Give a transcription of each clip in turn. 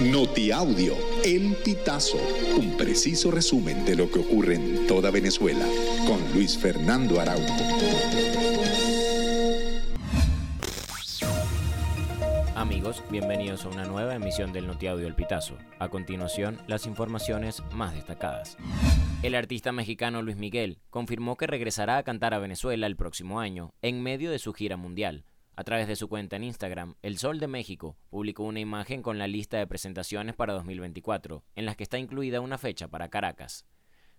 Notiaudio, El Pitazo, un preciso resumen de lo que ocurre en toda Venezuela, con Luis Fernando Araújo. Amigos, bienvenidos a una nueva emisión del Notiaudio El Pitazo. A continuación, las informaciones más destacadas. El artista mexicano Luis Miguel confirmó que regresará a cantar a Venezuela el próximo año, en medio de su gira mundial. A través de su cuenta en Instagram, El Sol de México publicó una imagen con la lista de presentaciones para 2024, en las que está incluida una fecha para Caracas.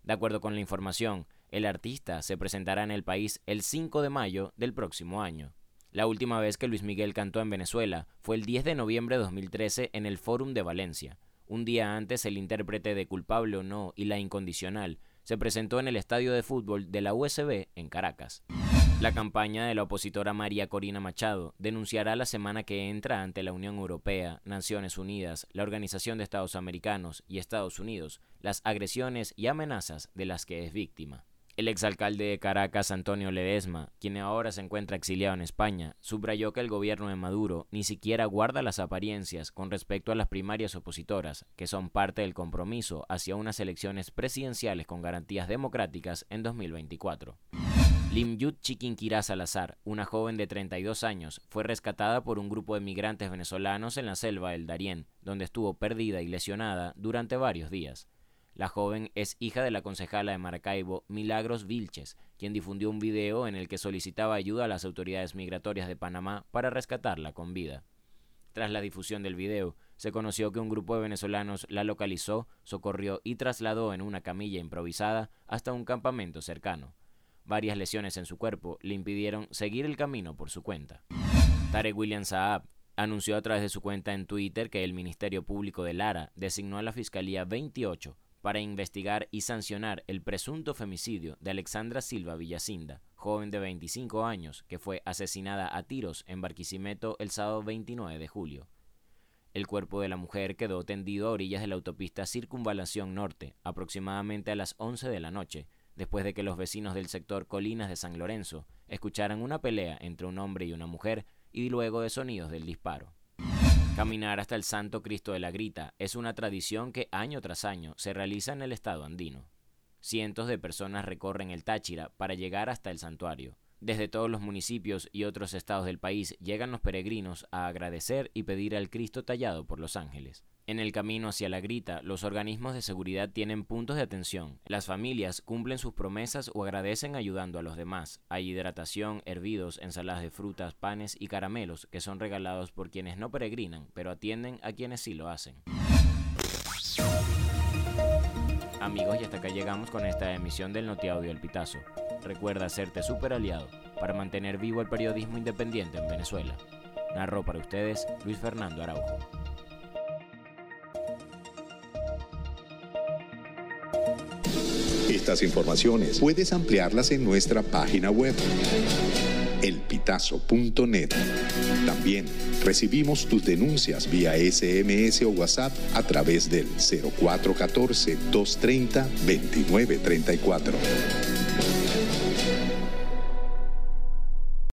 De acuerdo con la información, el artista se presentará en el país el 5 de mayo del próximo año. La última vez que Luis Miguel cantó en Venezuela fue el 10 de noviembre de 2013 en el Fórum de Valencia. Un día antes, el intérprete de Culpable o No y La Incondicional se presentó en el estadio de fútbol de la USB en Caracas. La campaña de la opositora María Corina Machado denunciará la semana que entra ante la Unión Europea, Naciones Unidas, la Organización de Estados Americanos y Estados Unidos las agresiones y amenazas de las que es víctima. El exalcalde de Caracas, Antonio Ledesma, quien ahora se encuentra exiliado en España, subrayó que el gobierno de Maduro ni siquiera guarda las apariencias con respecto a las primarias opositoras, que son parte del compromiso hacia unas elecciones presidenciales con garantías democráticas en 2024. Limyut Chiquinquirá Salazar, una joven de 32 años, fue rescatada por un grupo de migrantes venezolanos en la selva del Darién, donde estuvo perdida y lesionada durante varios días. La joven es hija de la concejala de Maracaibo, Milagros Vilches, quien difundió un video en el que solicitaba ayuda a las autoridades migratorias de Panamá para rescatarla con vida. Tras la difusión del video, se conoció que un grupo de venezolanos la localizó, socorrió y trasladó en una camilla improvisada hasta un campamento cercano. Varias lesiones en su cuerpo le impidieron seguir el camino por su cuenta. Tarek William Saab anunció a través de su cuenta en Twitter que el Ministerio Público de Lara designó a la Fiscalía 28 para investigar y sancionar el presunto femicidio de Alexandra Silva Villacinda, joven de 25 años que fue asesinada a tiros en Barquisimeto el sábado 29 de julio. El cuerpo de la mujer quedó tendido a orillas de la autopista Circunvalación Norte, aproximadamente a las 11 de la noche, después de que los vecinos del sector Colinas de San Lorenzo escucharan una pelea entre un hombre y una mujer y luego de sonidos del disparo. Caminar hasta el Santo Cristo de la Grita es una tradición que año tras año se realiza en el estado andino. Cientos de personas recorren el Táchira para llegar hasta el santuario. Desde todos los municipios y otros estados del país llegan los peregrinos a agradecer y pedir al Cristo tallado por los ángeles. En el camino hacia la grita, los organismos de seguridad tienen puntos de atención. Las familias cumplen sus promesas o agradecen ayudando a los demás. Hay hidratación, hervidos, ensaladas de frutas, panes y caramelos que son regalados por quienes no peregrinan, pero atienden a quienes sí lo hacen. Amigos, y hasta acá llegamos con esta emisión del Notiaudio El Pitazo. Recuerda hacerte super aliado para mantener vivo el periodismo independiente en Venezuela. Narró para ustedes Luis Fernando Araujo. Estas informaciones puedes ampliarlas en nuestra página web elpitazo.net. También recibimos tus denuncias vía SMS o WhatsApp a través del 0414 230 2934.